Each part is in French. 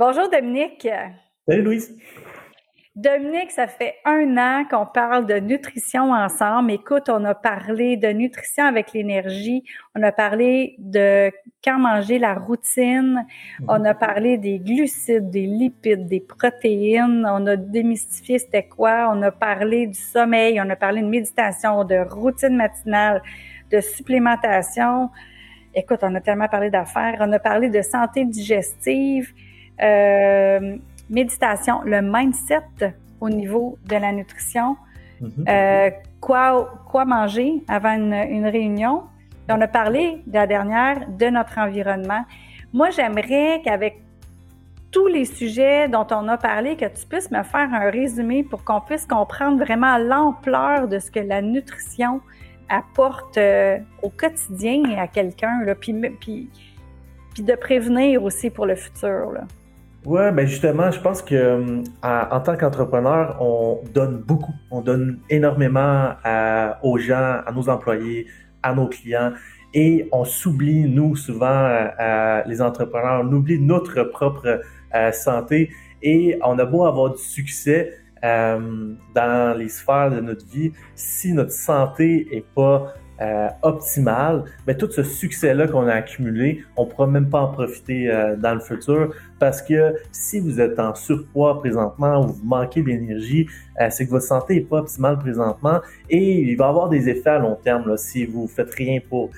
Bonjour Dominique. Salut Louise. Dominique, ça fait un an qu'on parle de nutrition ensemble. Écoute, on a parlé de nutrition avec l'énergie, on a parlé de quand manger la routine, mhm. on a parlé des glucides, des lipides, des protéines, on a démystifié c'était quoi, on a parlé du sommeil, on a parlé de méditation, de routine matinale, de supplémentation. Écoute, on a tellement parlé d'affaires, on a parlé de santé digestive. Euh, méditation, le mindset au niveau de la nutrition, mhm. euh, quoi, quoi manger avant une, réunion? on a parlé de la dernière de notre environnement. Moi, j'aimerais qu'avec tous les sujets dont on a parlé, que tu puisses me faire un résumé pour qu'on puisse comprendre vraiment l'ampleur de ce que la nutrition apporte euh, au quotidien et à quelqu'un, puis, puis, puis de prévenir aussi pour le futur. Là. Ouais, ben justement, je pense que euh, en tant qu'entrepreneur, on donne beaucoup, on donne énormément aux gens, à nos employés, à nos clients, et on s'oublie nous souvent, les entrepreneurs, on oublie notre propre euh, santé, et on a beau avoir du succès euh, dans les sphères de notre vie, si notre santé est pas euh, optimale, mais tout ce succès-là qu'on a accumulé, on ne pourra même pas en profiter euh, dans le futur parce que si vous êtes en surpoids présentement ou vous manquez d'énergie, euh, c'est que votre santé n'est pas optimale présentement et il va avoir des effets à long terme si vous ne faites rien pour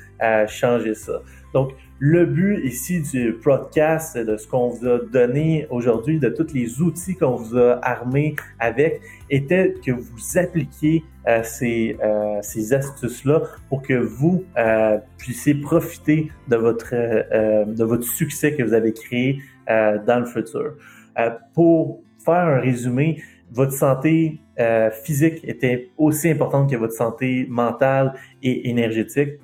changer ça. Donc, le but ici du podcast, de ce qu'on vous a donné aujourd'hui, de tous les outils qu'on vous a armés avec, était que vous appliquiez euh, ces, euh, ces astuces-là pour que vous euh, puissiez profiter de votre, de votre succès que vous avez créé dans le futur. pour faire un résumé, votre santé physique était aussi importante que votre santé mentale et énergétique.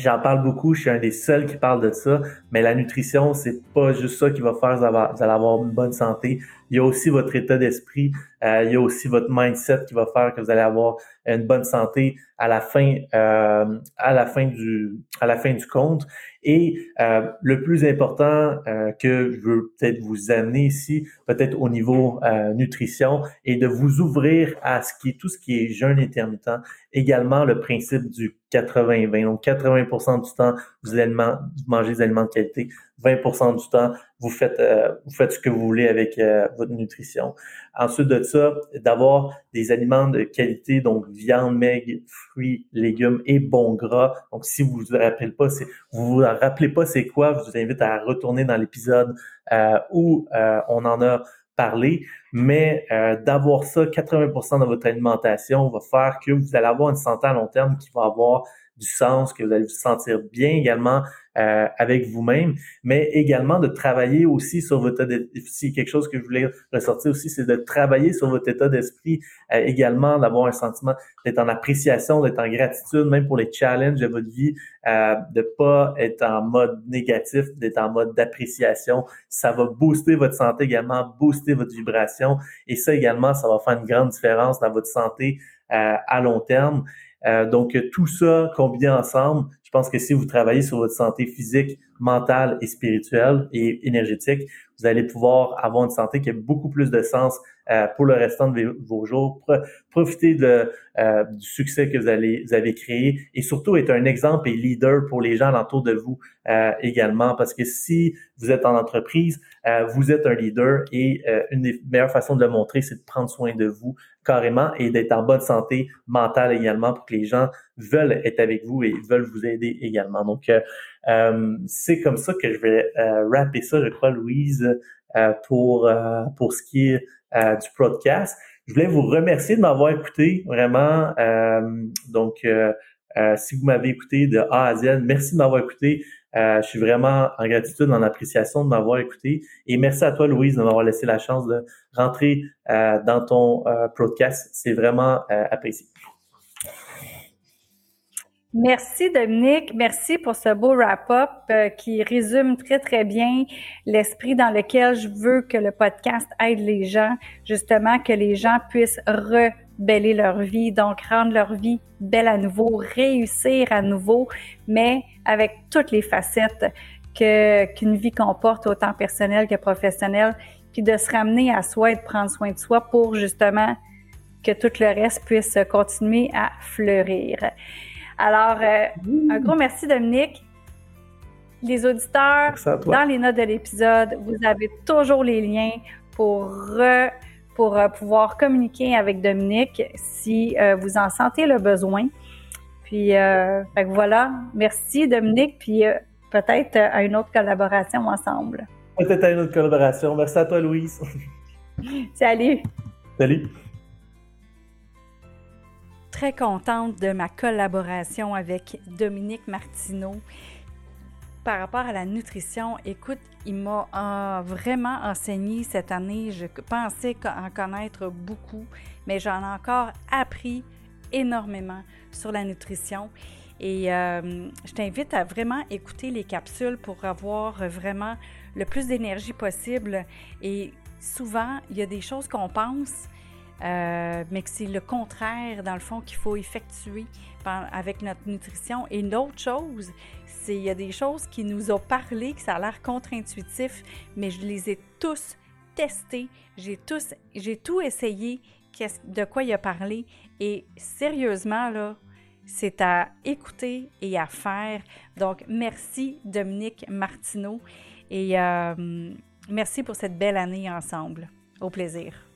J'en parle beaucoup, je suis un des seuls qui parle de ça, mais la nutrition, c'est pas juste ça qui va faire que vous allez avoir une bonne santé. Il y a aussi votre état d'esprit, euh, il y a aussi votre mindset qui va faire que vous allez avoir une bonne santé à la fin, euh, à la fin du, à la fin du compte. Et euh, le plus important que je veux peut-être vous amener ici, peut-être au niveau nutrition, est de vous ouvrir à ce qui est tout ce qui est jeûne intermittent. Également le principe du 80-20. Donc 80% du temps, vous allez manger des aliments de qualité. 20% du temps, vous faites, euh, vous faites ce que vous voulez avec euh, votre nutrition. Ensuite de ça, d'avoir des aliments de qualité, donc viande, maigre, fruits, légumes et bon gras. Donc, si vous vous rappelez pas, c'est, vous vous rappelez pas c'est quoi, je vous invite à retourner dans l'épisode euh, où on en a parlé. Mais d'avoir ça, 80% dans votre alimentation va faire que vous allez avoir une santé à long terme qui va avoir du sens, que vous allez vous sentir bien également euh, avec vous-même, mais également de travailler aussi sur votre état d'esprit. Quelque chose que je voulais ressortir aussi, c'est de travailler sur votre état d'esprit euh, également, d'avoir un sentiment d'être en appréciation, d'être en gratitude, même pour les challenges de votre vie, euh, de pas être en mode négatif, d'être en mode d'appréciation. Ça va booster votre santé également, booster votre vibration, et ça également, ça va faire une grande différence dans votre santé euh, à long terme. Euh, donc, tout ça combiné ensemble, je pense que si vous travaillez sur votre santé physique, mentale et spirituelle et énergétique, vous allez pouvoir avoir une santé qui a beaucoup plus de sens euh, pour le restant de vos jours. Profitez de, euh, du succès que vous, allez, vous avez créé et surtout être un exemple et leader pour les gens alentour de vous euh, également. Parce que si vous êtes en entreprise, vous êtes un leader et une des meilleures façons de le montrer, c'est de prendre soin de vous carrément et d'être en bonne santé mentale également pour que les gens veulent être avec vous et veulent vous aider également. Donc, c'est comme ça que je vais rapper ça, je crois, Louise, pour, pour ce qui est euh, du podcast. Je voulais vous remercier de m'avoir écouté, vraiment. Euh, donc, euh, si vous m'avez écouté de A à Z, merci de m'avoir écouté. je suis vraiment en gratitude, en appréciation de m'avoir écouté. Et merci à toi, Louise, de m'avoir laissé la chance de rentrer dans ton podcast. C'est vraiment apprécié. Merci Dominique, merci pour ce beau wrap-up euh, qui résume très très bien l'esprit dans lequel je veux que le podcast aide les gens, justement que les gens puissent rebeller leur vie, donc rendre leur vie belle à nouveau, réussir à nouveau, mais avec toutes les facettes que qu'une vie comporte autant personnelle que professionnelle, puis de se ramener à soi et de prendre soin de soi pour justement que tout le reste puisse continuer à fleurir. Alors, euh, un gros merci Dominique. Les auditeurs, dans les notes de l'épisode, vous avez toujours les liens pour, pour euh, pouvoir communiquer avec Dominique si euh, vous en sentez le besoin. Puis, voilà. Merci Dominique. Puis, peut-être à une autre collaboration ensemble. Peut-être à une autre collaboration. Merci à toi, Louise. Salut. Salut. Très contente de ma collaboration avec Dominique Martineau par rapport à la nutrition. Écoute, il m'a euh, vraiment enseigné cette année. Je pensais en connaître beaucoup, mais j'en ai encore appris énormément sur la nutrition. Et euh, je t'invite à vraiment écouter les capsules pour avoir vraiment le plus d'énergie possible. Et souvent, il y a des choses qu'on pense, euh, mais que c'est le contraire, dans le fond, qu'il faut effectuer avec notre nutrition. Et l'autre chose, c'est il y a des choses qui nous ont parlé, que ça a l'air contre-intuitif, mais je les ai tous testés. J'ai j'ai tout essayé de quoi il a parlé. Et sérieusement, là, c'est à écouter et à faire. Donc, merci Dominique Martineau et euh, merci pour cette belle année ensemble. Au plaisir.